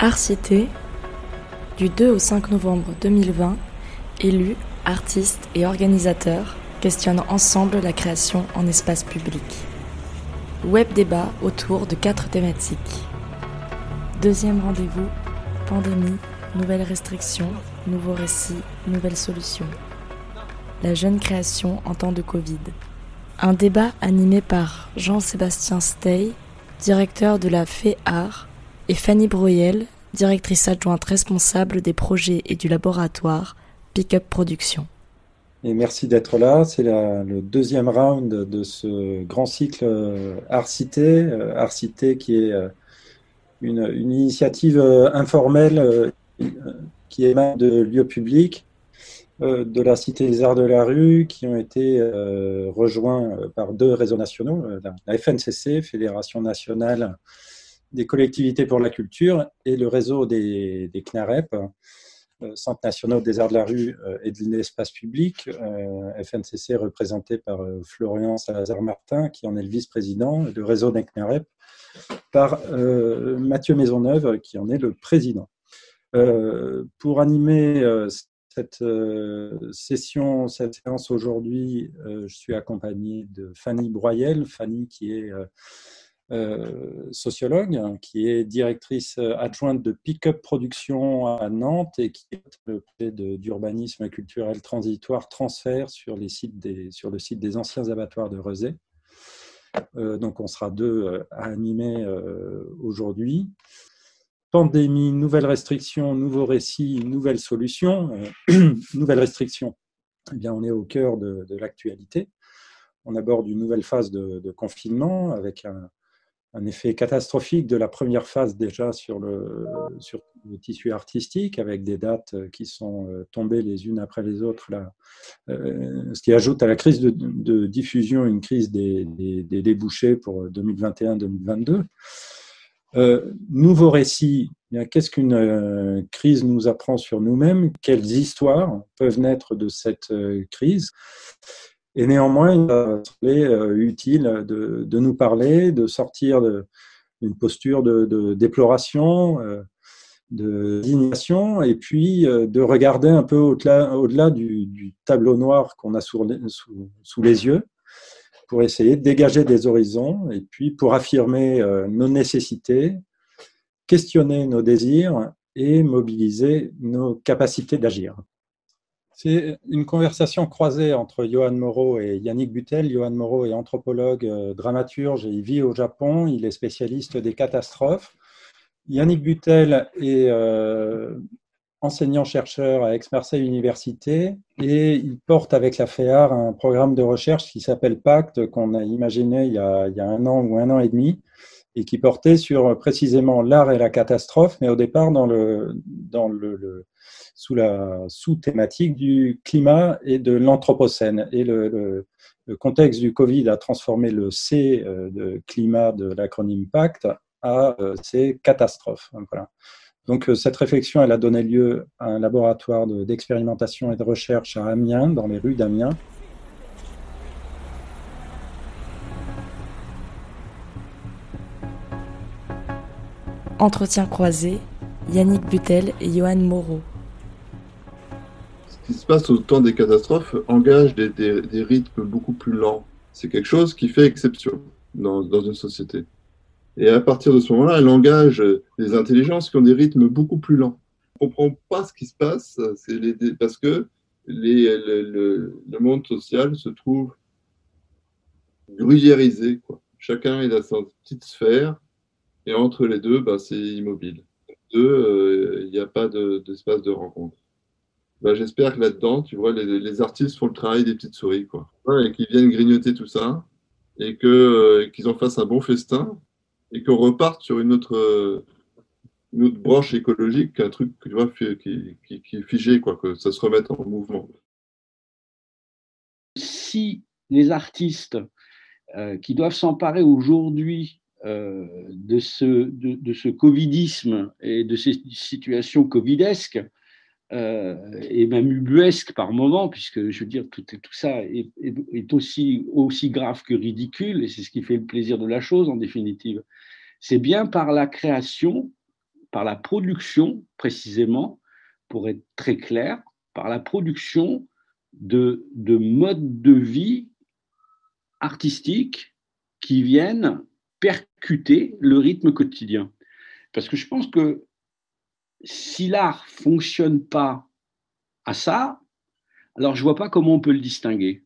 Arcité, du 2 au 5 novembre 2020, élus, artistes et organisateurs questionnent ensemble la création en espace public. Web débat autour de quatre thématiques. Deuxième rendez-vous, pandémie, nouvelles restrictions, nouveaux récits, nouvelles solutions. La jeune création en temps de Covid. Un débat animé par Jean-Sébastien Stey, directeur de la FEAR, et Fanny Broyel, directrice adjointe responsable des projets et du laboratoire Pickup Production. Et merci d'être là. C'est le deuxième round de ce grand cycle euh, Art Cité. Euh, Art Cité qui est euh, une, une initiative informelle qui émane de lieux publics de la Cité des Arts de la Rue qui ont été rejoints par deux réseaux nationaux, la FNCC, Fédération nationale des collectivités pour la culture, et le réseau des, CNAREP, Centres nationaux des arts de la rue et de l'espace public, FNCC représenté par Florian Salazar-Martin, qui en est le vice-président, et le réseau des CNAREP par Mathieu Maisonneuve, qui en est le président. pour animer cette euh, session, cette séance aujourd'hui, euh, je suis accompagné de Fanny Broyel, Fanny qui est euh, sociologue, hein, qui est directrice adjointe de Pickup Production à Nantes et qui est le projet d'urbanisme culturel transitoire transfert sur, les sites des, sur le site des anciens abattoirs de Rezé. donc on sera deux à animer aujourd'hui pandémie, nouvelles restrictions, nouveaux récits, nouvelles solutions. Euh, nouvelles restrictions, eh bien, on est au cœur de, l'actualité. On aborde une nouvelle phase de, confinement avec un, effet catastrophique de la première phase déjà sur le, sur le tissu artistique, avec des dates qui sont euh, tombées les unes après les autres, là, euh, ce qui ajoute à la crise de, diffusion une crise des, des débouchés pour 2021-2022. Euh, nouveau récit, eh qu'est-ce qu'une euh, crise nous apprend sur nous-mêmes? Quelles histoires peuvent naître de cette euh, crise? Et néanmoins, il va sembler utile de, nous parler, de sortir d'une posture de, déploration, de d'indignation, et puis de regarder un peu au-delà du, tableau noir qu'on a sous les yeux pour essayer de dégager des horizons et puis pour affirmer euh, nos nécessités, questionner nos désirs et mobiliser nos capacités d'agir. C'est une conversation croisée entre Johan Moreau et Yannick Butel. Johan Moreau est anthropologue, euh, dramaturge et il vit au Japon. Il est spécialiste des catastrophes. Yannick Butel est euh, enseignant-chercheur à Aix-Marseille Université et il porte avec la FEAR un programme de recherche qui s'appelle Pacte qu'on a imaginé il y a, un an ou un an et demi et qui portait sur précisément l'art et la catastrophe, mais au départ dans le, sous la sous-thématique du climat et de l'anthropocène. Et le, contexte du Covid a transformé le C euh, de climat de l'acronyme Pacte à euh, C catastrophe. Voilà. Donc euh, cette réflexion, elle a donné lieu à un laboratoire d'expérimentation et de recherche à Amiens, dans les rues d'Amiens. Entretien croisé, Yannick Butel et Johan Moreau. Ce qui se passe au temps des catastrophes engage des, rythmes beaucoup plus lents. C'est quelque chose qui fait exception dans une société. Et à partir de ce moment-là, elle engage des intelligences qui ont des rythmes beaucoup plus lents. On ne comprend pas ce qui se passe les, parce que le, monde social se trouve gruyérisé. Chacun est dans sa petite sphère et entre les deux, bah, c'est immobile. Deux, euh, il n'y a pas d'espace de, rencontre. Bah, J'espère que là-dedans, tu vois, les, artistes font le travail des petites souris, quoi. et qu'ils viennent grignoter tout ça et euh, qu'ils en fassent un bon festin et qu'on reparte sur une autre, une autre branche écologique, un truc tu vois, qui, qui, est figé, quoi, que ça se remette en mouvement. Si les artistes euh, qui doivent s'emparer aujourd'hui euh, de, ce, de, ce covidisme et de ces situations covidesques, et même ubuesques par moment, puisque je veux dire, tout, tout ça est, est, aussi, aussi grave que ridicule, et c'est ce qui fait le plaisir de la chose en définitive. C'est bien par la création par la production, précisément, pour être très clair, par la production de, de modes de vie artistiques qui viennent percuter le rythme quotidien. Parce que je pense que si l'art fonctionne pas à ça, alors je vois pas comment on peut le distinguer.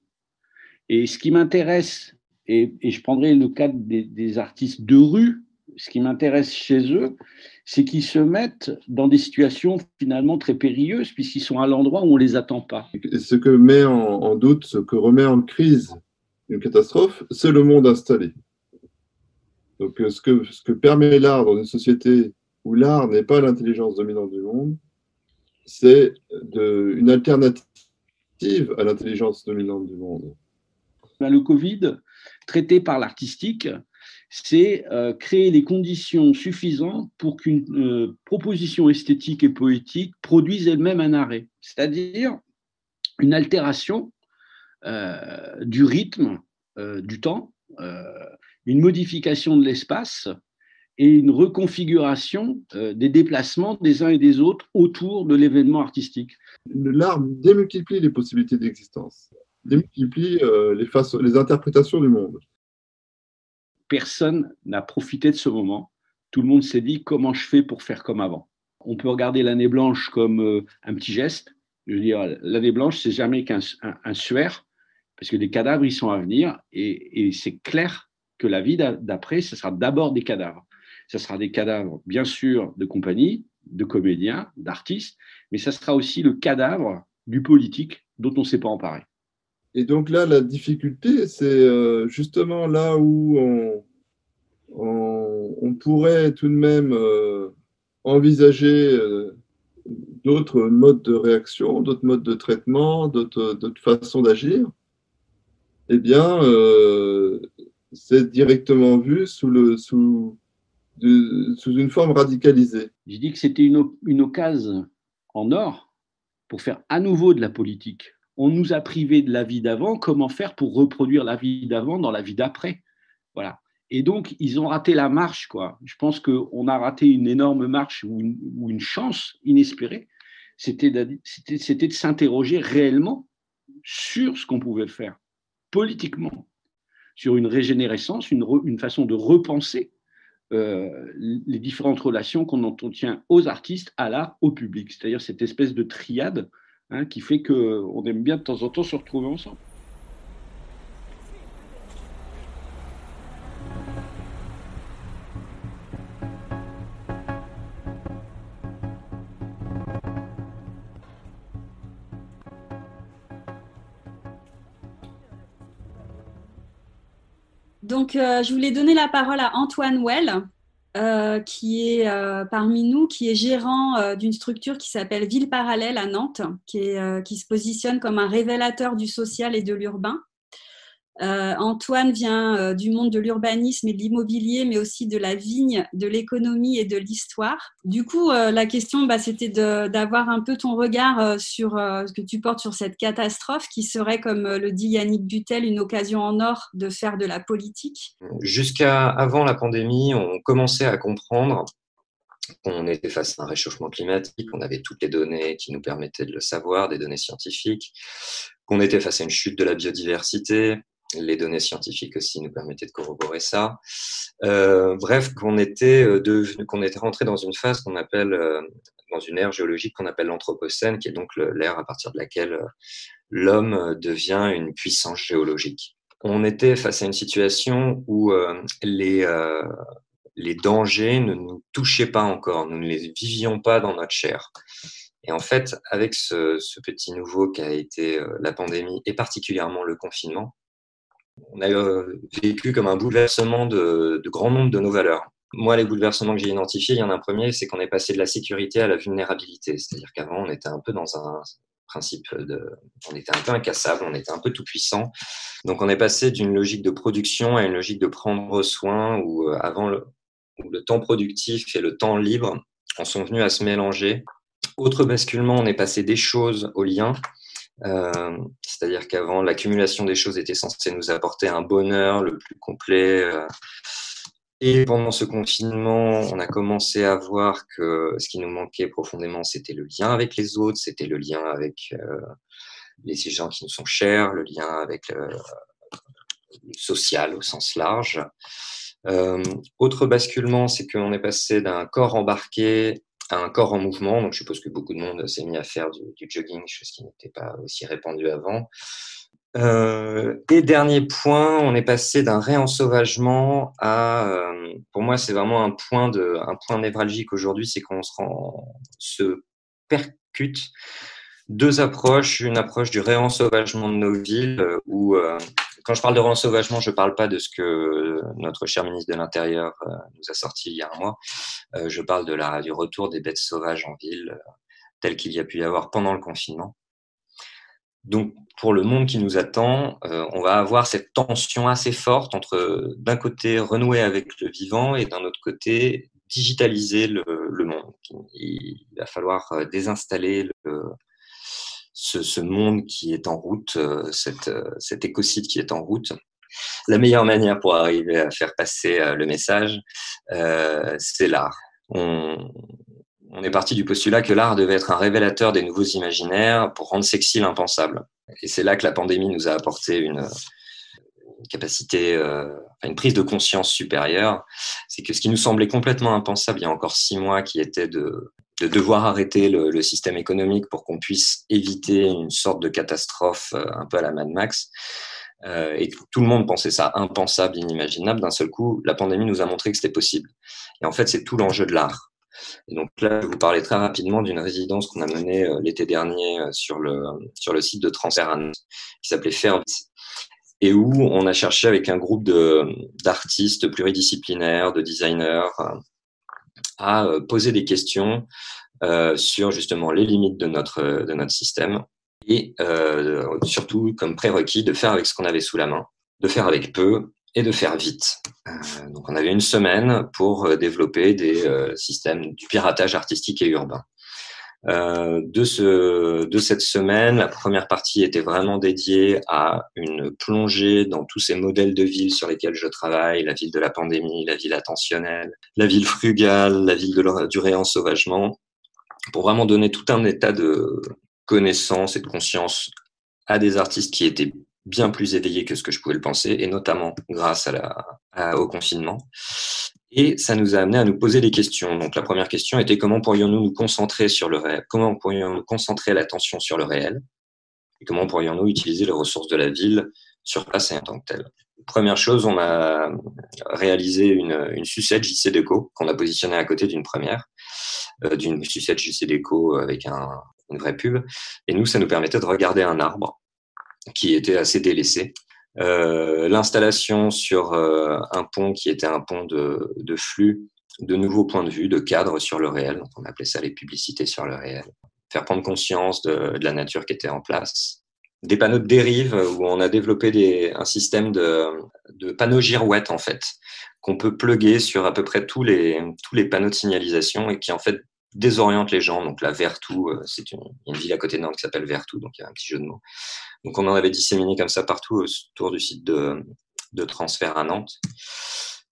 Et ce qui m'intéresse, et, je prendrai le cas des, artistes de rue, ce qui m'intéresse chez eux, c'est qu'ils se mettent dans des situations finalement très périlleuses puisqu'ils sont à l'endroit où on les attend pas. Ce que met en doute, ce que remet en crise une catastrophe, c'est le monde installé. Donc, euh, ce que, permet l'art dans une société où l'art n'est pas l'intelligence dominante du monde, c'est une alternative à l'intelligence dominante du monde. Ben, le Covid, traité par l'artistique, c'est euh, créer les conditions suffisantes pour qu'une euh, proposition esthétique et poétique produise elle-même un arrêt, c'est-à-dire une altération du rythme du temps une modification de l'espace et une reconfiguration euh, des déplacements des uns et des autres autour de l'événement artistique. L'art démultiplie les possibilités d'existence, démultiplie euh, les, les interprétations du monde. Personne n'a profité de ce moment. Tout le monde s'est dit comment je fais pour faire comme avant? On peut regarder l'année blanche comme euh, un petit geste. Je veux dire, l'année blanche, c'est jamais qu'un un, suaire, parce que les cadavres, ils sont à venir, et, et c'est clair que la vie d'après, ce sera d'abord des cadavres. Ce sera des cadavres, bien sûr, de compagnie, de comédiens, d'artistes, mais ce sera aussi le cadavre du politique dont on ne s'est pas emparé. Et donc là, la difficulté, c'est euh, justement là où on, pourrait tout de même euh, envisager euh, d'autres modes de réaction, d'autres modes de traitement, d'autres façons d'agir. Eh bien, c'est directement vu sous, une forme radicalisée. Je dis que c'était une, occasion en or pour faire à nouveau de la politique. On nous a privé de la vie d'avant, comment faire pour reproduire la vie d'avant dans la vie d'après? Voilà. Et donc, ils ont raté la marche. Quoi. Je pense qu'on a raté une énorme marche ou une chance inespérée. C'était de s'interroger réellement sur ce qu'on pouvait faire politiquement sur une régénérescence, une, façon de repenser euh, les différentes relations qu'on entretient aux artistes, à l'art, au public. C'est-à-dire cette espèce de triade hein, qui fait qu'on aime bien de temps en temps se retrouver ensemble. Donc, euh, je voulais donner la parole à Antoine Well, euh, qui est euh, parmi nous, qui est gérant d'une structure qui s'appelle Ville Parallèle à Nantes, qui, qui, se positionne comme un révélateur du social et de l'urbain. Euh, Antoine vient euh, du monde de l'urbanisme et de l'immobilier, mais aussi de la vigne, de l'économie et de l'histoire. Du coup, euh, la question, bah, c'était d'avoir un peu ton regard sur ce que tu portes sur cette catastrophe qui serait, comme le dit Yannick Butel, une occasion en or de faire de la politique. Jusqu'à avant la pandémie, on commençait à comprendre qu'on était face à un réchauffement climatique, on avait toutes les données qui nous permettaient de le savoir, des données scientifiques, qu'on était face à une chute de la biodiversité, les données scientifiques aussi nous permettaient de corroborer ça. Euh, bref, qu'on était, euh, qu'on était rentré dans une phase qu'on appelle, euh, dans une ère géologique qu'on appelle l'Anthropocène, qui est donc l'ère à partir de laquelle l'homme devient une puissance géologique. On était face à une situation où les, les dangers ne nous touchaient pas encore, nous ne les vivions pas dans notre chair. Et en fait, avec ce, ce petit nouveau qui a été la pandémie et particulièrement le confinement, on a euh, vécu comme un bouleversement de, grand nombre de nos valeurs. Moi, les bouleversements que j'ai identifiés, il y en a un premier, c'est qu'on est passé de la sécurité à la vulnérabilité. C'est-à-dire qu'avant, on était un peu dans un principe de, on était un peu incassable, on était un peu tout puissant. Donc, on est passé d'une logique de production à une logique de prendre soin où euh, avant le temps productif et le temps libre en sont venus à se mélanger. Autre basculement, on est passé des choses aux liens. Euh, c'est-à-dire qu'avant, l'accumulation des choses était censée nous apporter un bonheur le plus complet. Euh, Et pendant ce confinement, on a commencé à voir que ce qui nous manquait profondément, c'était le lien avec les autres, c'était le lien avec les gens qui nous sont chers, le lien avec le, social au sens large. Euh, autre basculement, c'est qu'on est passé d'un corps embarqué un corps en mouvement. Donc, je suppose que beaucoup de monde s'est mis à faire du, jogging, chose qui n'était pas aussi répandue avant. Euh, et dernier point, on est passé d'un réensauvagement à, euh, pour moi, c'est vraiment un point de, un point névralgique aujourd'hui, c'est qu'on se, rend, percute deux approches, une approche du réensauvagement de nos villes, euh, où quand je parle de réensauvagement, je ne parle pas de ce que notre cher ministre de l'Intérieur euh, nous a sorti il y a un mois. je parle du retour des bêtes sauvages en ville, tel qu'il y a pu y avoir pendant le confinement. Donc, pour le monde qui nous attend, on va avoir cette tension assez forte entre, d'un côté, renouer avec le vivant et d'un autre côté, digitaliser le monde. Il va falloir désinstaller le, ce, monde qui est en route, euh, cette, euh, cet écosite qui est en route. La meilleure manière pour arriver à faire passer euh, le message, c'est l'art. On, on est parti du postulat que l'art devait être un révélateur des nouveaux imaginaires pour rendre sexy l'impensable. Et c'est là que la pandémie nous a apporté une, capacité, une prise de conscience supérieure. C'est que ce qui nous semblait complètement impensable il y a encore six mois, qui était de de devoir arrêter le, système économique pour qu'on puisse éviter une sorte de catastrophe euh, un peu à la Mad Max. Euh, et tout le monde pensait ça impensable, inimaginable. D'un seul coup, la pandémie nous a montré que c'était possible. Et en fait, c'est tout l'enjeu de l'art. Et donc là, je vous parler très rapidement d'une résidence qu'on a menée euh, l'été dernier sur le, sur le site de transfert qui s'appelait Faire et où on a cherché avec un groupe d'artistes pluridisciplinaires, de designers, à euh, poser des questions euh, sur justement les limites de notre, de notre système et euh, surtout comme prérequis de faire avec ce qu'on avait sous la main, de faire avec peu et de faire vite. donc on avait une semaine pour développer des systèmes du piratage artistique et urbain. Euh, de, ce, de cette semaine, la première partie était vraiment dédiée à une plongée dans tous ces modèles de ville sur lesquels je travaille, la ville de la pandémie, la ville attentionnelle, la ville frugale, la ville de, du réensauvagement, pour vraiment donner tout un état de connaissance et de conscience à des artistes qui étaient bien plus éveillés que ce que je pouvais le penser, et notamment grâce à la, au confinement. Et ça nous a amené à nous poser des questions. Donc la première question était comment pourrions-nous nous concentrer sur le réel Comment pourrions-nous concentrer l'attention sur le réel? Et comment pourrions-nous utiliser les ressources de la ville sur place et en tant que telle? Première chose, on a réalisé une, une sucette JC Déco qu'on a positionnée à côté d'une première, euh, d'une sucette JC Déco avec un, une vraie pub. Et nous, ça nous permettait de regarder un arbre qui était assez délaissé l'installation sur euh, un pont qui était un pont de, flux, de nouveaux points de vue, de cadre sur le réel. Donc on appelait ça les publicités sur le réel. Faire prendre conscience de, la nature qui était en place. Des panneaux de dérive où on a développé un système de, panneaux girouettes en fait qu'on peut plugger sur à peu près tous les, panneaux de signalisation et qui en fait désoriente les gens. Donc la Vertou, euh, c'est une, une, ville à côté de Nantes qui s'appelle Vertou, donc il y a un petit jeu de mots. Donc on en avait disséminé comme ça partout autour du site de, de transfert à Nantes.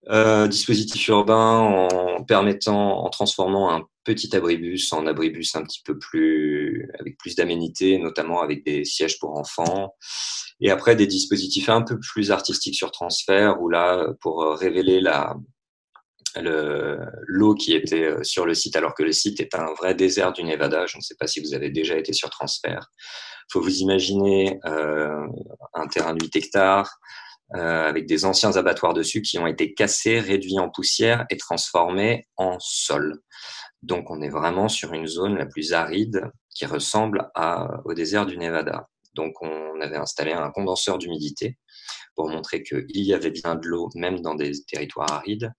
Euh, dispositif urbain en permettant, en transformant un petit abribus en abribus un petit peu plus, avec plus d'aménités, notamment avec des sièges pour enfants. Et après, des dispositifs un peu plus artistiques sur transfert, où là, pour révéler la, l'eau qui était euh, sur le site, alors que le site est un vrai désert du Nevada. Je ne sais pas si vous avez déjà été sur transfert. Il faut vous imaginer euh, un terrain de 8 hectares euh, avec des anciens abattoirs dessus qui ont été cassés, réduits en poussière et transformés en sol. Donc on est vraiment sur une zone la plus aride qui ressemble à, au désert du Nevada. Donc on avait installé un condenseur d'humidité pour montrer qu'il y avait bien de l'eau même dans des territoires arides.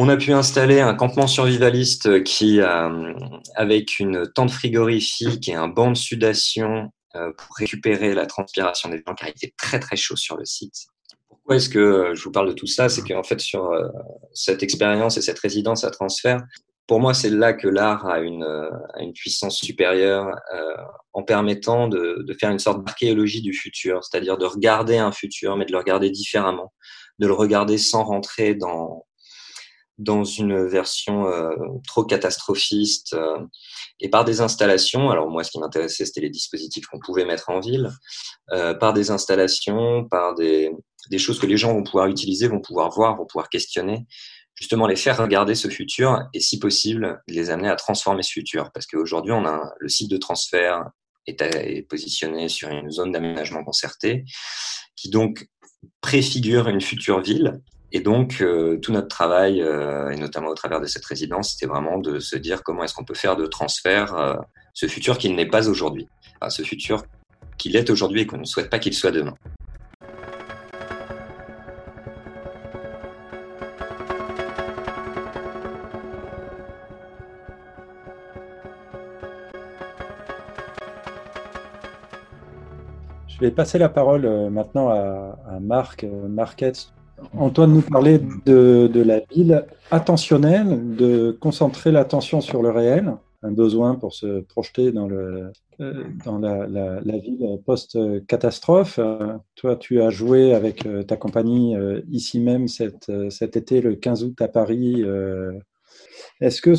On a pu installer un campement survivaliste qui, euh, avec une tente frigorifique et un banc de sudation euh, pour récupérer la transpiration des gens, car il était très très chaud sur le site. Pourquoi est-ce que je vous parle de tout ça? C'est qu'en fait, sur euh, cette expérience et cette résidence à transfert, pour moi, c'est là que l'art a une, puissance supérieure en permettant de, faire une sorte d'archéologie du futur, c'est-à-dire de regarder un futur, mais de le regarder différemment de le regarder sans rentrer dans, dans une version euh, trop catastrophiste euh, et par des installations. Alors moi, ce qui m'intéressait, c'était les dispositifs qu'on pouvait mettre en ville, euh, par des installations, par des, des choses que les gens vont pouvoir utiliser, vont pouvoir voir, vont pouvoir questionner, justement les faire regarder ce futur et si possible les amener à transformer ce futur. Parce qu'aujourd'hui, on a le site de transfert est, est positionné sur une zone d'aménagement concerté qui donc préfigure une future ville et donc, euh, tout notre travail, euh, et notamment au travers de cette résidence, c'était vraiment de se dire comment est-ce qu'on peut faire de transfert euh, ce futur qui n'est pas aujourd'hui, ce futur qu'il est aujourd'hui et qu'on ne souhaite pas qu'il soit demain. Je vais passer la parole maintenant à, à Marc Marquette Antoine nous parlait de, la ville attentionnelle, de concentrer l'attention sur le réel, un besoin pour se projeter dans, le, euh, dans la, ville post-catastrophe. toi, tu as joué avec euh, ta compagnie euh, ici même cet, cet été, le 15 août à Paris. Est-ce que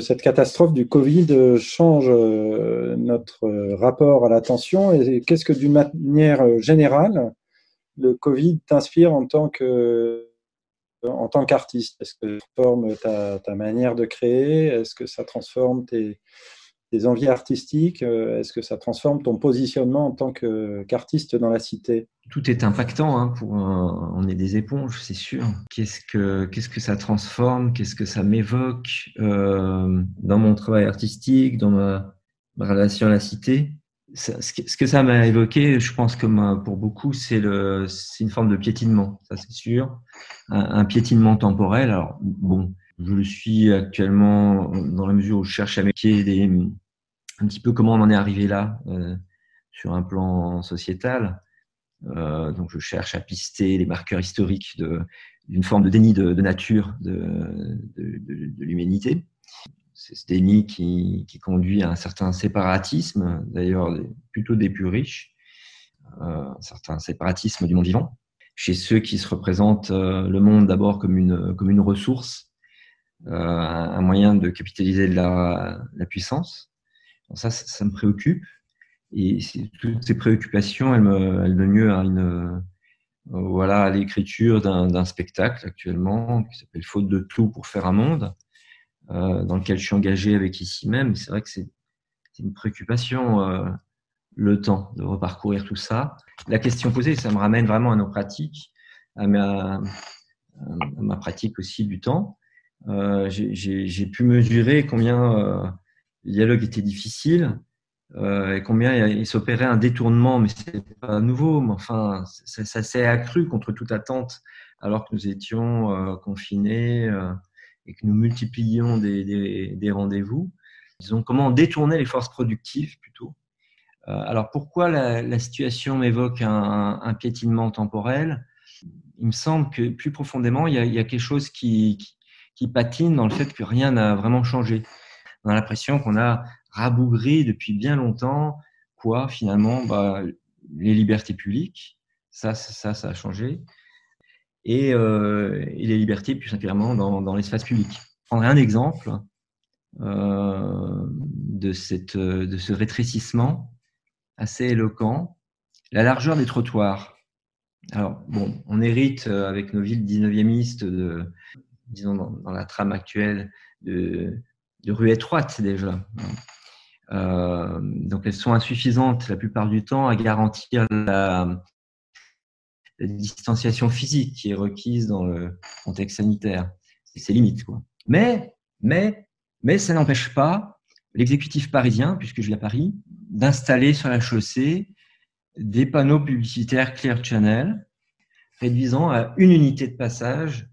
cette catastrophe du Covid change notre rapport à l'attention? Et qu'est-ce que d'une manière générale, le Covid t'inspire en tant que tant qu'artiste? Est-ce que ça transforme ta, manière de créer? Est-ce que ça transforme tes, envies artistiques? Est-ce que ça transforme ton positionnement en tant qu'artiste dans la cité? Tout est impactant. Hein, on est des éponges, c'est sûr. Qu'est-ce que qu'est-ce que ça transforme? Qu'est-ce que ça m'évoque euh, dans mon travail artistique, dans ma relation à la cité? Ce que ça m'a évoqué, je pense comme pour beaucoup, c'est une forme de piétinement, ça c'est sûr, un, piétinement temporel. Alors bon, je le suis actuellement dans la mesure où je cherche à m'équiper des, un petit peu comment on en est arrivé là euh, sur un plan sociétal. Euh, donc je cherche à pister les marqueurs historiques d'une forme de déni de, nature de, l'humanité ce déni qui, conduit à un certain séparatisme, d'ailleurs plutôt des plus riches, euh, un certain séparatisme du monde vivant, chez ceux qui se représentent euh, le monde d'abord comme une, comme une ressource, euh, un moyen de capitaliser de la, la puissance. ça, ça, me préoccupe. Et toutes ces préoccupations, elles, me, elles donnent lieu à une, voilà, à l'écriture d'un spectacle actuellement qui s'appelle Faute de tout pour faire un monde, dans lequel je suis engagé avec ici même. C'est vrai que c'est une préoccupation, euh, le temps de reparcourir tout ça. La question posée, ça me ramène vraiment à nos pratiques, à ma, ma pratique aussi du temps. Euh, J'ai pu mesurer combien euh, le dialogue était difficile euh, et combien il s'opérait un détournement, mais c'est pas nouveau. Mais enfin, ça, ça s'est accru contre toute attente, alors que nous étions euh, confinés et que nous multiplions des, rendez-vous. Disons, comment détourner les forces productives plutôt. Euh, alors pourquoi la, situation m'évoque un, piétinement temporel? Il me semble que plus profondément, il y a, quelque chose qui, patine dans le fait que rien n'a vraiment changé. On a l'impression qu'on a rabougri depuis bien longtemps quoi finalement bah, les libertés publiques. Ça, ça, ça a changé et, euh, et les libertés plus simplement dans, l'espace public. Je prendrai un exemple euh, de, cette, de ce rétrécissement assez éloquent, la largeur des trottoirs. Alors, bon, on hérite euh, avec nos villes 19e de, disons, dans, la trame actuelle, de, rues étroites déjà. Euh, donc, elles sont insuffisantes la plupart du temps à garantir la, la distanciation physique qui est requise dans le contexte sanitaire. C'est limite, quoi. Mais, mais, mais ça n'empêche pas l'exécutif parisien, puisque je vis à Paris, d'installer sur la chaussée des panneaux publicitaires Clear Channel, réduisant à une unité de passage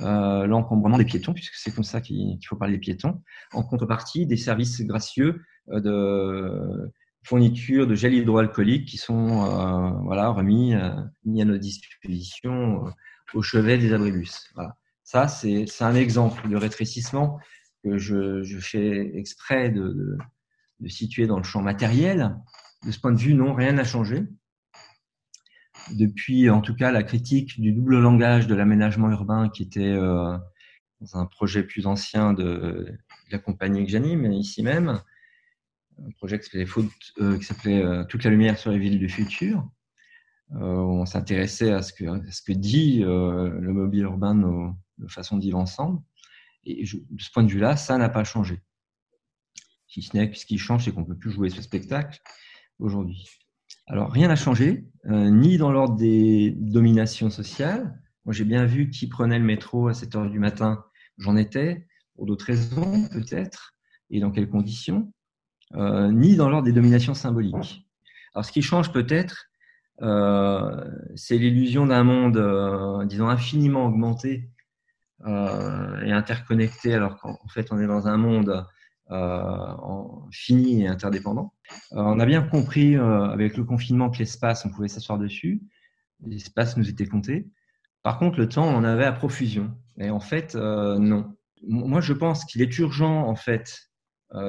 euh, l'encombrement des piétons, puisque c'est comme ça qu'il faut parler des piétons, en contrepartie des services gracieux euh, de fournitures de gel hydroalcoolique qui sont euh, voilà, remis euh, mis à notre disposition euh, au chevet des abribus. Voilà. Ça, c'est un exemple de rétrécissement que je, je fais exprès de, de, de, situer dans le champ matériel. De ce point de vue, non, rien n'a changé. depuis en tout cas la critique du double langage de l'aménagement urbain qui était dans un projet plus ancien de, la compagnie que j'anime ici même, un projet qui s'appelait Toute la lumière sur les villes du futur, où on s'intéressait à, ce que, dit le mobile urbain, nos, façons de vivre ensemble. Et de ce point de vue-là, ça n'a pas changé. Si ce n'est que ce qui change, c'est qu'on ne peut plus jouer ce spectacle aujourd'hui. Alors, rien n'a changé, euh, ni dans l'ordre des dominations sociales. Moi, j'ai bien vu qui prenait le métro à 7 heures du matin. J'en étais, pour d'autres raisons peut-être, et dans quelles conditions, euh, ni dans l'ordre des dominations symboliques. Alors, ce qui change peut-être, euh, c'est l'illusion d'un monde, disons, infiniment augmenté et interconnecté, alors qu'en fait, on est dans un monde euh, fini et interdépendant. Euh, on a bien compris euh, avec le confinement que l'espace, on pouvait s'asseoir dessus. L'espace nous était compté. Par contre, le temps, on en avait à profusion. Et en fait, non. Moi, je pense qu'il est urgent, en fait,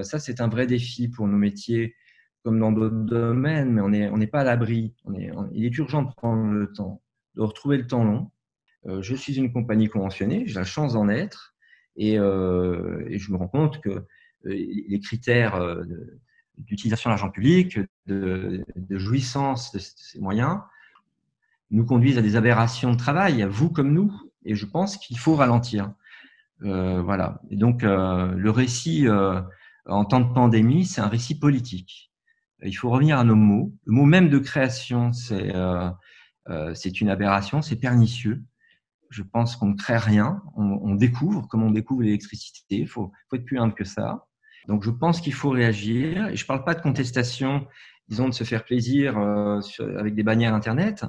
ça c'est un vrai défi pour nos métiers, comme dans d'autres domaines, mais on n'est pas à l'abri. il est urgent de prendre le temps, de retrouver le temps long. je suis une compagnie conventionnée, j'ai la chance d'en être, et, et, je me rends compte que euh, les critères euh, d'utilisation de l'argent public, de, jouissance de ces moyens, nous conduisent à des aberrations de travail, vous comme nous, et je pense qu'il faut ralentir. Euh, voilà. Et donc, le récit en temps de pandémie, c'est un récit politique. Il faut revenir à nos mots. Le mot même de création, c'est c'est une aberration, c'est pernicieux. Je pense qu'on ne crée rien, on, découvre, comme on découvre l'électricité. Il faut, faut, être plus humble que ça. Donc je pense qu'il faut réagir. Et je ne parle pas de contestation, disons de se faire plaisir euh, avec des bannières Internet,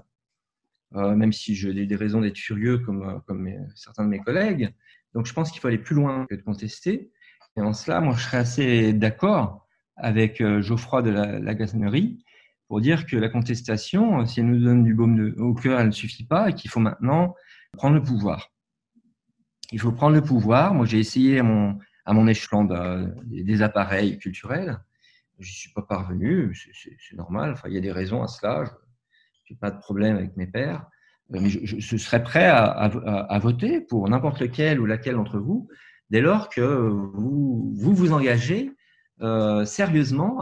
euh, même si j'ai des raisons d'être furieux comme, comme certains de mes collègues. Donc je pense qu'il faut aller plus loin que de contester. Et en cela, moi, je serais assez d'accord avec euh, Geoffroy de la, la pour dire que la contestation, si elle nous donne du baume au cœur, elle ne suffit pas et qu'il faut maintenant prendre le pouvoir. Il faut prendre le pouvoir. Moi, j'ai essayé à mon, à échelon des appareils culturels. Je suis pas parvenu, c'est normal, enfin, il y a des raisons à cela, je n'ai pas de problème avec mes pères, euh, mais je, serais prêt à, voter pour n'importe lequel ou laquelle d'entre vous, dès lors que vous vous, engagez euh, sérieusement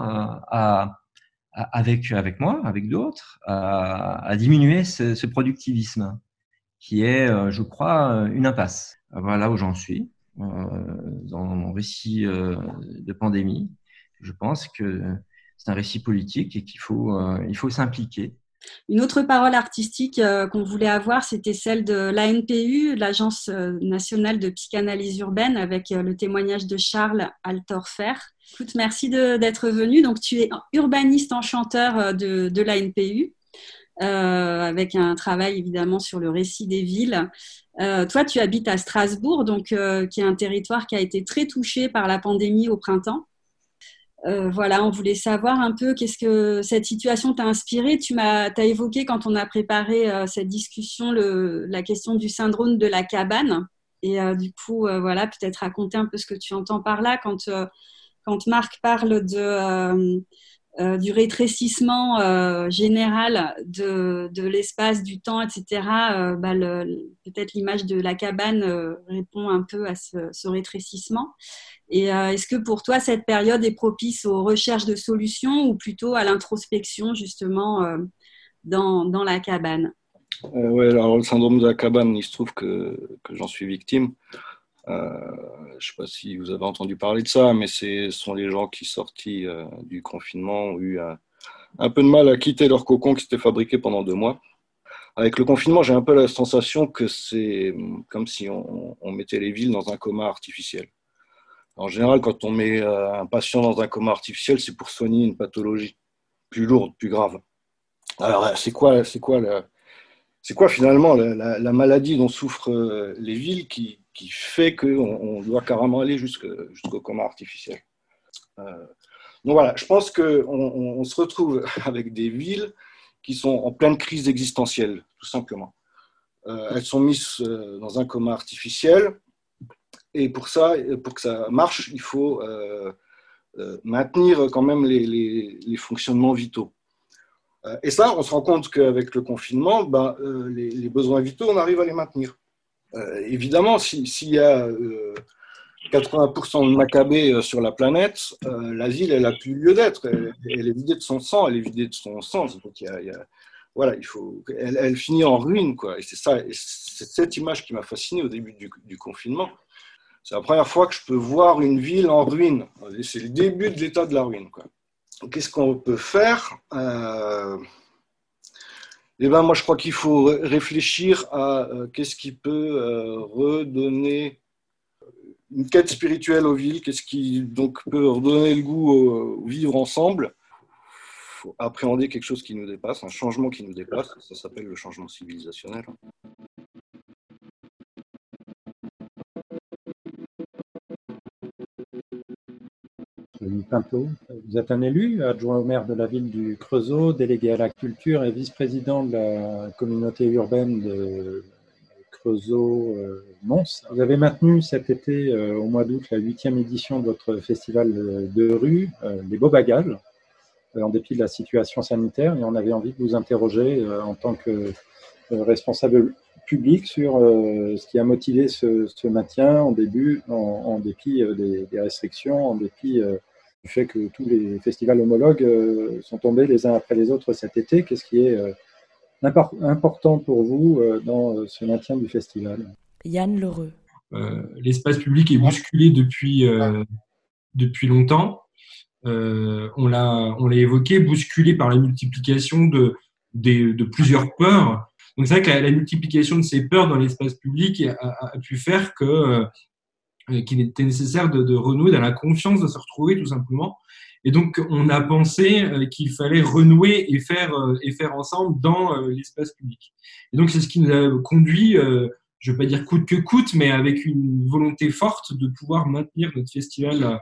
avec, moi, avec d'autres, à, diminuer ce, productivisme qui est, euh, je crois, une impasse. Voilà où j'en suis. Euh, dans mon récit euh, de pandémie. Je pense que c'est un récit politique et qu'il faut, euh, il faut s'impliquer. Une autre parole artistique qu'on voulait avoir, c'était celle de l'ANPU, l'Agence nationale de psychanalyse urbaine, avec le témoignage de Charles Altorfer. Merci d'être venu. Donc, tu es urbaniste enchanteur de, de l'ANPU. Euh, avec un travail évidemment sur le récit des villes. Euh, toi, tu habites à Strasbourg, euh, qui est un territoire qui a été très touché par la pandémie au printemps. Voilà, on voulait savoir un peu qu'est-ce que cette situation t'a inspiré. Tu m'as as évoqué quand on a préparé cette discussion le, la question du syndrome de la cabane. Et du coup, voilà, peut-être raconter un peu ce que tu entends par là quand, quand Marc parle de euh, du rétrécissement euh, général de, de l'espace, du temps, etc., euh, bah, peut-être l'image de la cabane répond un peu à ce, ce rétrécissement. Et est-ce que pour toi, cette période est propice aux recherches de solutions ou plutôt à l'introspection, justement, dans, dans, la cabane? Oui, alors le syndrome de la cabane, il se trouve que, que j'en suis victime. Euh, je ne sais pas si vous avez entendu parler de ça, mais ce sont les gens qui, sortis euh, du confinement, ont eu un, peu de mal à quitter leur cocon qui s'était fabriqué pendant deux mois. Avec le confinement, j'ai un peu la sensation que c'est comme si on, mettait les villes dans un coma artificiel. En général, quand on met euh, un patient dans un coma artificiel, c'est pour soigner une pathologie plus lourde, plus grave. Alors, c'est quoi, quoi, quoi finalement la, maladie dont souffrent les villes qui, qui fait qu'on on doit carrément aller jusqu'au coma artificiel. Euh, donc voilà, je pense qu'on on se retrouve avec des villes qui sont en pleine crise existentielle, tout simplement. Euh, elles sont mises euh, dans un coma artificiel, et pour ça, pour que ça marche, il faut maintenir quand même les, fonctionnements vitaux. et ça, on se rend compte qu'avec le confinement, ben, les, besoins vitaux, on arrive à les maintenir. Évidemment, s'il y a 80% de macabées sur la planète, la ville, elle n'a plus lieu d'être. Elle, est vidée de son sang, elle est vidée de son sens. Donc, il y a, voilà, il faut, elle, finit en ruine, quoi. Et c'est ça, c'est cette image qui m'a fasciné au début du, confinement. C'est la première fois que je peux voir une ville en ruine. C'est le début de l'état de la ruine, quoi. Qu'est-ce qu'on peut faire? Euh... Eh ben, moi, je crois qu'il faut réfléchir à euh, qu'est-ce qui peut euh, redonner une quête spirituelle aux villes, qu'est-ce qui donc peut redonner le goût au vivre ensemble faut appréhender quelque chose qui nous dépasse, un changement qui nous dépasse. Ça s'appelle le changement civilisationnel. Vous êtes un élu, adjoint au maire de la ville du Creusot, délégué à la culture et vice-président de la communauté urbaine de Creusot-Mons. Vous avez maintenu cet été, euh, au mois d'août, la huitième édition de votre festival de rue, euh, les Beaux Bagages, en dépit de la situation sanitaire. Et on avait envie de vous interroger euh, en tant que euh, responsable public sur euh, ce qui a motivé ce, maintien en début, en, dépit des, restrictions, en dépit fait que tous les festivals homologues sont tombés les uns après les autres cet été. Qu'est-ce qui est important pour vous dans ce maintien du festival? Yann Lheureux. L'espace public est bousculé depuis, depuis longtemps. Euh, on l'a on l'a évoqué, bousculé par la multiplication de, de, plusieurs peurs. Donc c'est vrai que la, multiplication de ces peurs dans l'espace public a, pu faire que euh, qu'il était nécessaire de, renouer dans la confiance, de se retrouver tout simplement. Et donc on a pensé euh, qu'il fallait renouer et faire et faire ensemble dans l'espace public. Et donc c'est ce qui nous a conduit, je ne vais pas dire coûte que coûte, mais avec une volonté forte de pouvoir maintenir notre festival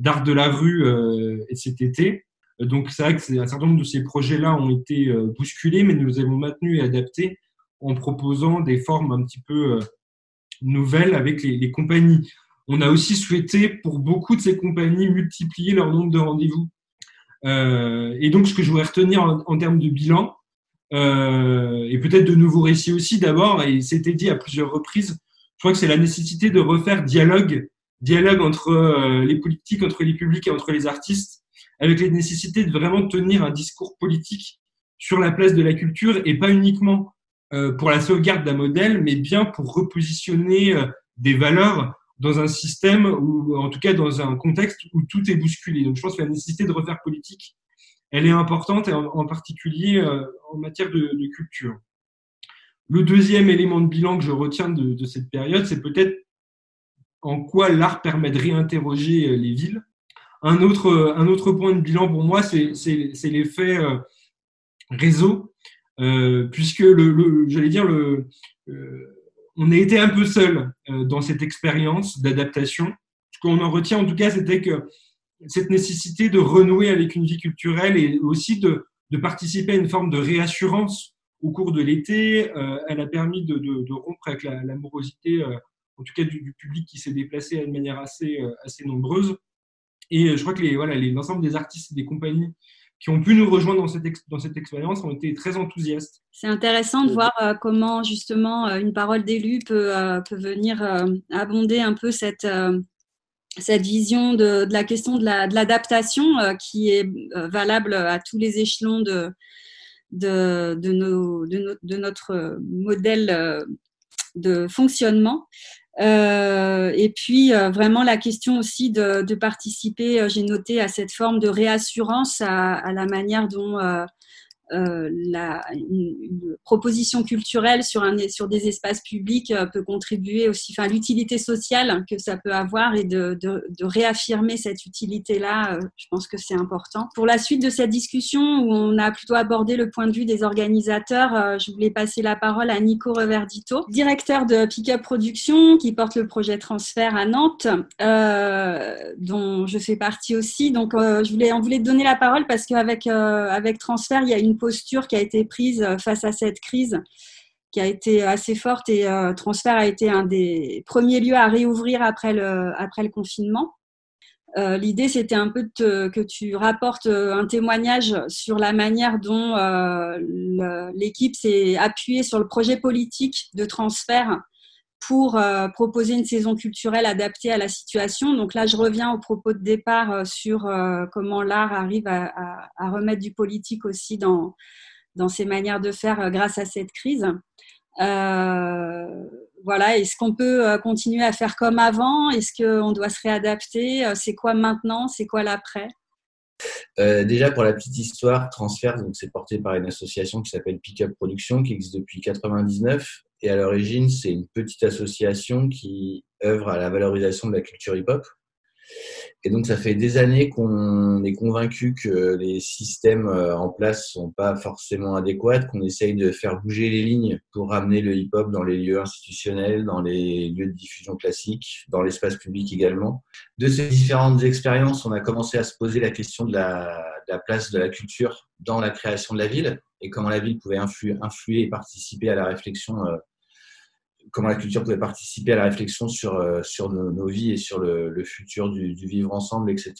d'art de la rue euh, cet été. Donc c'est vrai que un certain nombre de ces projets-là ont été euh, bousculés, mais nous les avons maintenus et adaptés en proposant des formes un petit peu euh, nouvelles avec les, compagnies. On a aussi souhaité, pour beaucoup de ces compagnies, multiplier leur nombre de rendez-vous. et donc, ce que je voudrais retenir en, termes de bilan, et peut-être de nouveaux récits aussi d'abord, et c'était dit à plusieurs reprises, je crois que c'est la nécessité de refaire dialogue dialogue entre euh, les politiques, entre les publics et entre les artistes, avec la nécessité de vraiment tenir un discours politique sur la place de la culture et pas uniquement euh, pour la sauvegarde d'un modèle, mais bien pour repositionner euh, des valeurs dans un système ou en tout cas dans un contexte où tout est bousculé. Donc je pense que la nécessité de refaire politique, elle est importante, en, particulier en matière de, culture. Le deuxième élément de bilan que je retiens de, de cette période, c'est peut-être en quoi l'art permet de réinterroger euh, les villes. Un autre, euh, un autre point de bilan pour moi, c'est l'effet euh, puisque le, j'allais dire le, on a été un peu seul dans cette expérience d'adaptation. Ce qu'on en retient en tout cas, c'était que cette nécessité de renouer avec une vie culturelle et aussi de, participer à une forme de réassurance au cours de l'été. elle a permis de, rompre avec l'amorosité en tout cas du, public qui s'est déplacé de manière assez, euh, assez nombreuse. Et euh, je crois que les, voilà, l'ensemble des artistes et des compagnies qui ont pu nous rejoindre dans cette, dans cette expérience ont été très enthousiastes. C'est intéressant de voir euh, comment justement une parole d'élu peut, peut venir abonder un peu cette, cette vision de, de, la question de, la, de l'adaptation qui est valable à tous les échelons de, de, de, nos, de, de notre modèle de fonctionnement. Euh, et puis euh, vraiment la question aussi de, participer, euh, j'ai noté, à cette forme de réassurance à la manière dont euh, la, une, proposition culturelle sur, un, sur des espaces publics euh, peut contribuer aussi, enfin l'utilité sociale que ça peut avoir et de, de, de réaffirmer cette utilité-là, euh, je pense que c'est important. Pour la suite de cette discussion où on a plutôt abordé le point de vue des organisateurs, je voulais passer la parole à Nico Reverdito, directeur de Pickup Production qui porte le projet Transfert à Nantes, dont je fais partie aussi. Donc je voulais, on voulait donner la parole parce qu'avec avec Transfert, il y a une posture qui a été prise euh, face à cette crise qui a été assez forte et euh, Transfert a été un des premiers lieux à réouvrir après le, après le confinement. Euh, l'idée, c'était un peu que tu rapportes un témoignage sur la manière dont l'équipe s'est appuyée sur le projet politique de transfert pour proposer une saison culturelle adaptée à la situation. Donc là, je reviens au propos de départ sur comment l'art arrive à, remettre du politique aussi dans, dans ses manières de faire grâce à cette crise. Voilà, est-ce qu'on peut euh, continuer à faire comme avant? Est-ce qu'on doit se réadapter? Euh, C'est quoi maintenant? C'est quoi l'après? Euh, déjà pour la petite histoire, Transfert, donc c'est porté par une association qui s'appelle Pickup Production, qui existe depuis 99. Et à l'origine, c'est une petite association qui œuvre à la valorisation de la culture hip-hop. Et donc, ça fait des années qu'on est convaincu que les systèmes euh, en place sont pas forcément adéquats, qu'on essaye de faire bouger les lignes pour ramener le hip-hop dans les lieux institutionnels, dans les lieux de diffusion classiques, dans l'espace public également. De ces différentes expériences, on a commencé à se poser la question de la, place de la culture dans la création de la ville et comment la ville pouvait influer, influer et participer à la réflexion euh, comment la culture pouvait participer à la réflexion sur, euh, nos, vies et sur le, futur du, vivre ensemble, etc.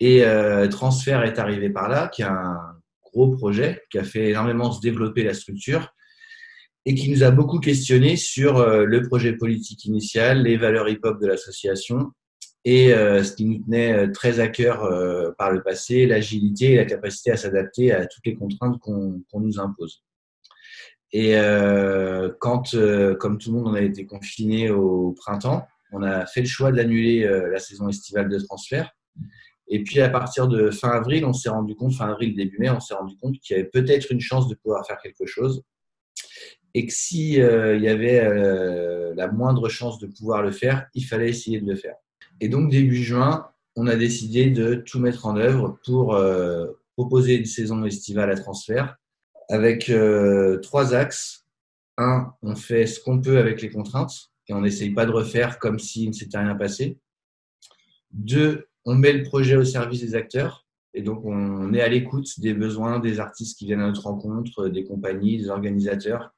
Et euh, Transfert est arrivé par là, qui est un gros projet qui a fait énormément se développer la structure et qui nous a beaucoup questionné sur euh, le projet politique initial, les valeurs hip-hop de l'association et ce qui nous tenait très à cœur par le passé, l'agilité et la capacité à s'adapter à toutes les contraintes qu'on nous impose. Et euh, quand, euh, comme tout le monde, on a été confiné au printemps, on a fait le choix d'annuler euh, la saison estivale de transfert. Et puis à partir de fin avril, on s'est rendu compte, fin avril, début mai, on s'est rendu compte qu'il y avait peut-être une chance de pouvoir faire quelque chose. Et que s'il y avait la moindre chance de pouvoir le faire, il fallait essayer de le faire. Et donc début juin, on a décidé de tout mettre en œuvre pour proposer une saison estivale à transfert avec euh, trois axes. Un, on fait ce qu'on peut avec les contraintes et on n'essaye pas de refaire comme s'il ne s'était rien passé. Deux, on met le projet au service des acteurs et donc on est à l'écoute des besoins des artistes qui viennent à notre rencontre, des compagnies, des organisateurs,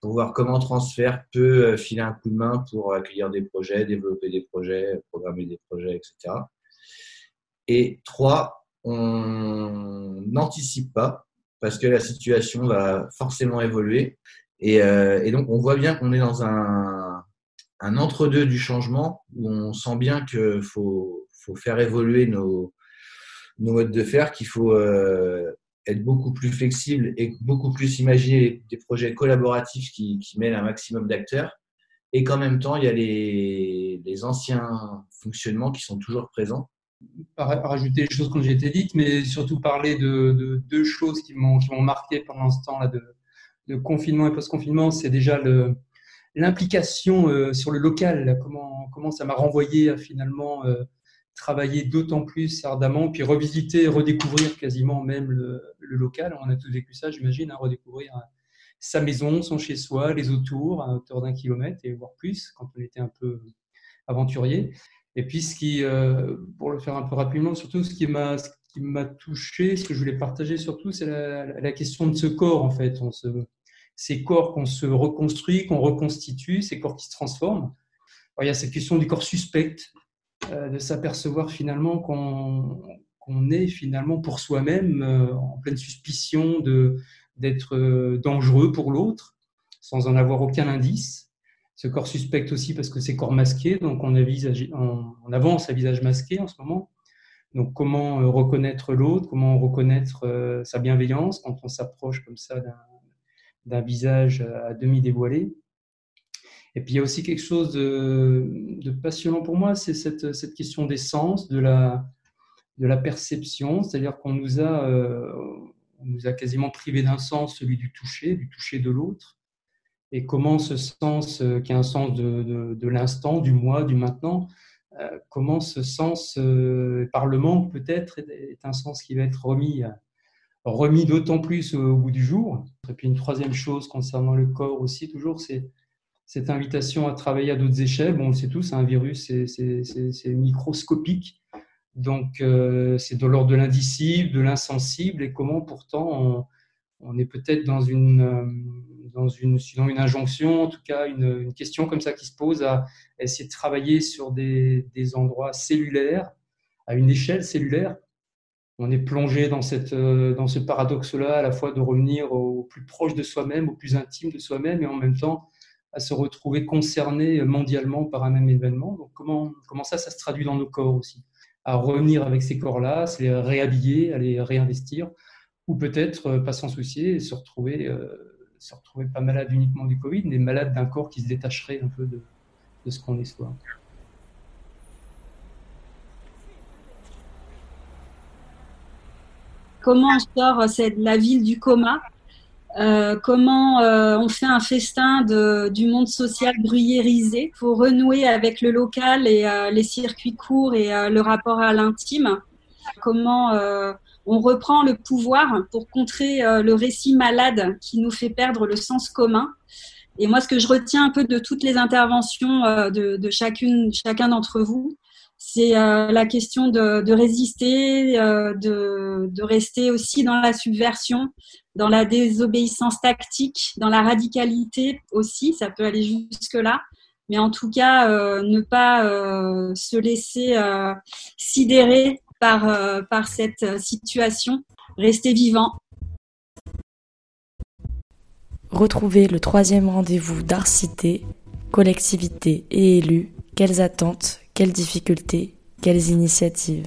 pour voir comment Transfert peut euh, filer un coup de main pour accueillir des projets, développer des projets, programmer des projets, etc. Et trois, on n'anticipe pas, parce que la situation va forcément évoluer. Et, euh, donc, on voit bien qu'on est dans un, entre-deux du changement où on sent bien qu'il faut, faire évoluer nos, modes de faire, qu'il faut euh, être beaucoup plus flexible et beaucoup plus imaginer des projets collaboratifs qui, qui mêlent un maximum d'acteurs. Et qu'en même temps, il y a les anciens fonctionnements qui sont toujours présents rajouter les choses comme j'ai été dites, mais surtout parler de, deux choses qui m'ont marqué pendant ce temps-là de, confinement et post-confinement. C'est déjà l'implication euh, sur le local, comment, comment ça m'a renvoyé à finalement euh, travailler d'autant plus ardemment, puis revisiter, redécouvrir quasiment même le, local. On a tous vécu ça, j'imagine, hein, redécouvrir euh, sa maison, son chez-soi, les autours, à hauteur d'un kilomètre et voire plus quand on était un peu aventurier. Et puis, ce qui, euh, pour le faire un peu rapidement, surtout ce qui m'a m'a touché, ce que je voulais partager surtout, c'est la, question de ce corps en fait. Ces corps qu'on se reconstruit, qu'on reconstitue, ces corps qui se transforment. il y a cette question du corps suspect, euh, de s'apercevoir finalement qu'on est finalement pour soi-même euh, en pleine suspicion d'être dangereux pour l'autre, sans en avoir aucun indice ce corps suspect aussi parce que c'est corps masqué, donc on, avance à visage masqué en ce moment. Donc comment euh, reconnaître l'autre, comment reconnaître euh, sa bienveillance quand on s'approche comme ça d'un visage à demi dévoilé. Et puis il y a aussi quelque chose de, passionnant pour moi, c'est cette, question des sens, de la, perception, c'est-à-dire qu'on nous, a, euh, nous a quasiment privé d'un sens, celui du toucher, du toucher de l'autre et comment ce sens, euh, qui est un sens de, de, l'instant, du moi, du maintenant, euh, comment ce sens, euh, par le manque peut-être, est, un sens qui va être remis, remis d'autant plus au, bout du jour. Et puis une troisième chose concernant le corps aussi, toujours, c'est cette invitation à travailler à d'autres échelles. Bon, on le sait tous, un virus, c'est microscopique. Donc, c'est de l'ordre de l'indicible, de l'insensible, et comment pourtant on, est peut-être dans une dans une, sinon une injonction, en tout cas une, question comme ça qui se pose à essayer de travailler sur des, endroits cellulaires à une échelle cellulaire. On est plongé dans, cette, dans ce paradoxe-là, à la fois de revenir au plus proche de soi-même, au plus intime de soi-même, et en même temps à se retrouver concerné mondialement par un même événement. Donc comment, comment ça, ça se traduit dans nos corps aussi? À revenir avec ces corps-là, à se les réhabiller, à les réinvestir, ou peut-être pas s'en soucier et se retrouver se retrouver pas malade uniquement du Covid, mais malade d'un corps qui se détacherait un peu de, de ce qu'on est soi. Comment on sort euh, la ville du coma? Euh, comment euh, on fait un festin de, du monde social gruyérisé pour renouer avec le local et les circuits courts et le rapport à l'intime? Comment on reprend le pouvoir pour contrer euh, le récit malade qui nous fait perdre le sens commun. Et moi, ce que je retiens un peu de toutes les interventions euh, de, chacune, chacun d'entre vous, c'est euh, la question de, résister, de, de, rester aussi dans la subversion, dans la désobéissance tactique, dans la radicalité aussi, ça peut aller jusque-là. Mais en tout cas, ne pas se laisser sidérer par, euh, par cette euh, situation. Restez vivant. Retrouvez le troisième rendez-vous d'Arcité, collectivité et élus. Quelles attentes, quelles difficultés, quelles initiatives